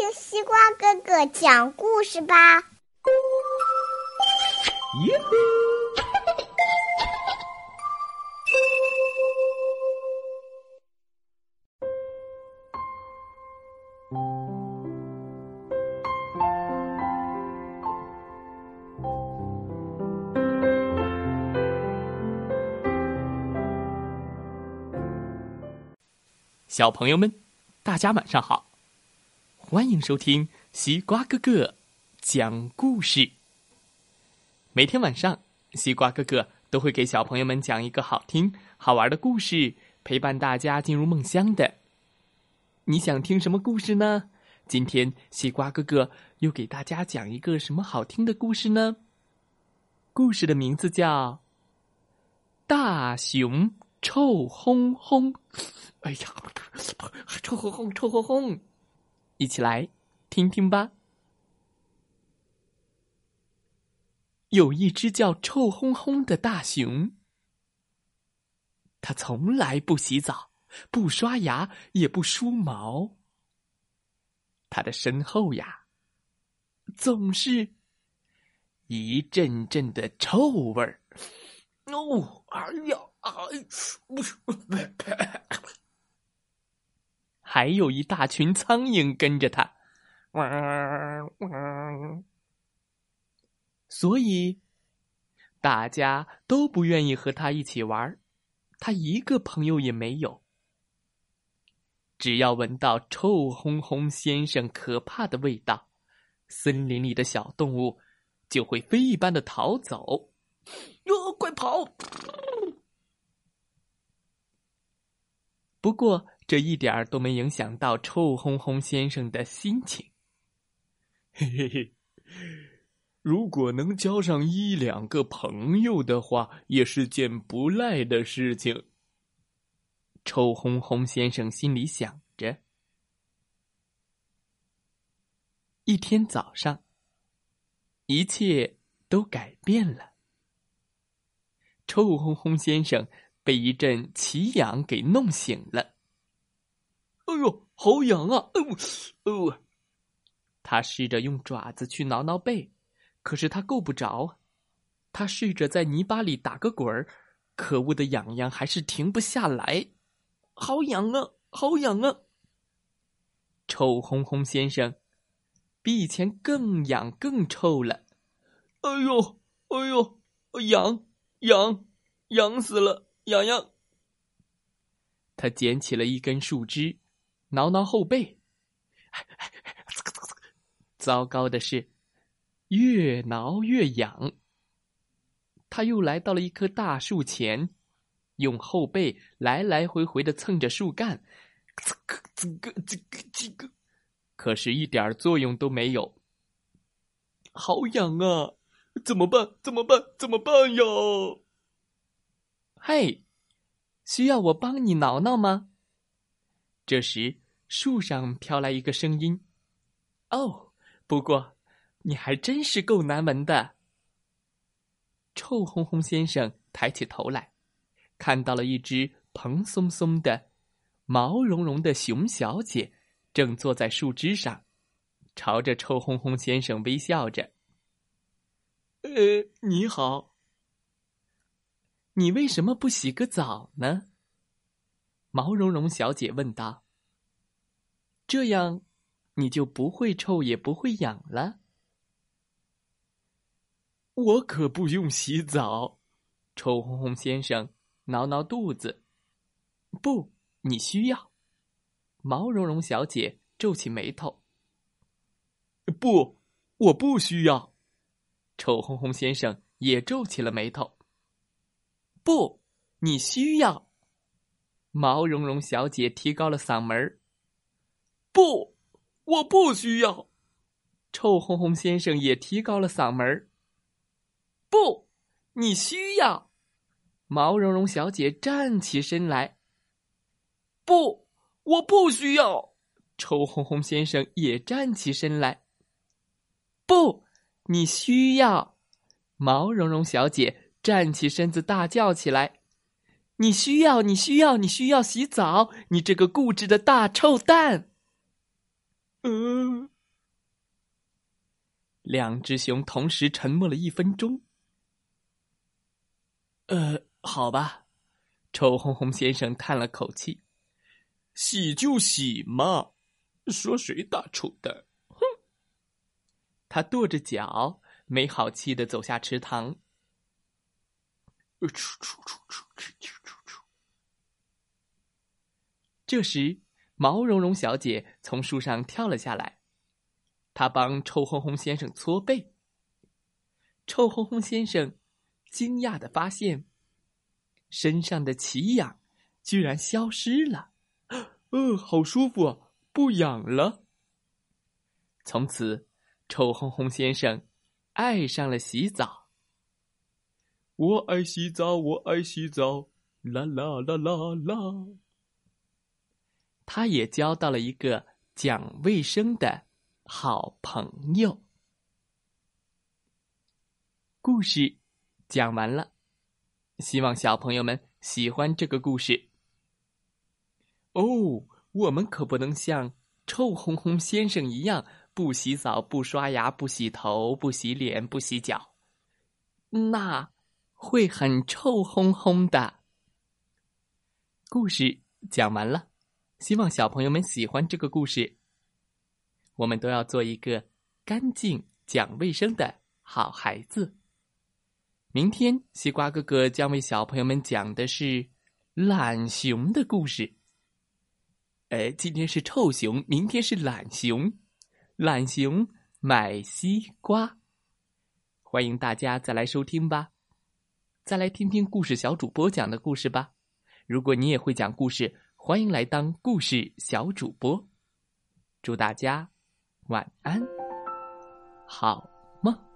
听西瓜哥哥讲故事吧。耶！小朋友们，大家晚上好！欢迎收听西瓜哥哥讲故事。每天晚上，西瓜哥哥都会给小朋友们讲一个好听、好玩的故事，陪伴大家进入梦乡的。你想听什么故事呢？今天西瓜哥哥又给大家讲一个什么好听的故事呢？故事的名字叫《大熊臭烘烘》。哎呀，臭烘烘，臭烘烘！一起来听听吧。有一只叫臭烘烘的大熊，它从来不洗澡，不刷牙，也不梳毛。它的身后呀，总是一阵阵的臭味儿。哦，哎呀，哎，不是，还有一大群苍蝇跟着他，所以大家都不愿意和他一起玩他一个朋友也没有。只要闻到臭烘烘先生可怕的味道，森林里的小动物就会飞一般的逃走。哟，快跑！不过。这一点儿都没影响到臭烘烘先生的心情。嘿嘿嘿，如果能交上一两个朋友的话，也是件不赖的事情。臭烘烘先生心里想着。一天早上，一切都改变了。臭烘烘先生被一阵奇痒给弄醒了。哎呦，好痒啊！哦哦，他试着用爪子去挠挠背，可是他够不着。他试着在泥巴里打个滚儿，可恶的痒痒还是停不下来。好痒啊，好痒啊！臭烘烘先生比以前更痒更臭了。哎呦，哎呦，痒痒痒死了，痒痒！他捡起了一根树枝。挠挠后背，糟糕的是，越挠越痒。他又来到了一棵大树前，用后背来来回回的蹭着树干，可是，一点作用都没有。好痒啊！怎么办？怎么办？怎么办呀？嘿，需要我帮你挠挠吗？这时，树上飘来一个声音：“哦，不过你还真是够难闻的。”臭烘烘先生抬起头来，看到了一只蓬松松的、毛茸茸的熊小姐，正坐在树枝上，朝着臭烘烘先生微笑着。“呃，你好，你为什么不洗个澡呢？”毛茸茸小姐问道：“这样，你就不会臭也不会痒了。”我可不用洗澡，臭烘烘先生挠挠肚子。不，你需要。毛茸茸小姐皱起眉头。不，我不需要。臭烘烘先生也皱起了眉头。不，你需要。毛茸茸小姐提高了嗓门儿：“不，我不需要。”臭烘烘先生也提高了嗓门儿：“不，你需要。”毛茸茸小姐站起身来：“不，我不需要。”臭烘烘先生也站起身来：“不，你需要。”毛茸茸小姐站起身子，大叫起来。你需要，你需要，你需要洗澡！你这个固执的大臭蛋！嗯。两只熊同时沉默了一分钟。呃，好吧，臭烘烘先生叹了口气：“洗就洗嘛，说谁大臭蛋？”哼！他跺着脚，没好气的走下池塘。这时，毛茸茸小姐从树上跳了下来。她帮臭烘烘先生搓背。臭烘烘先生惊讶的发现，身上的奇痒居然消失了。呃，好舒服啊，不痒了。从此，臭烘烘先生爱上了洗澡。我爱洗澡，我爱洗澡，啦啦啦啦啦。他也交到了一个讲卫生的。好朋友，故事讲完了，希望小朋友们喜欢这个故事。哦，我们可不能像臭烘烘先生一样，不洗澡、不刷牙、不洗头、不洗脸、不洗脚，那会很臭烘烘的。故事讲完了，希望小朋友们喜欢这个故事。我们都要做一个干净、讲卫生的好孩子。明天，西瓜哥哥将为小朋友们讲的是懒熊的故事。呃，今天是臭熊，明天是懒熊。懒熊买西瓜，欢迎大家再来收听吧。再来听听故事小主播讲的故事吧。如果你也会讲故事，欢迎来当故事小主播。祝大家。晚安，好梦。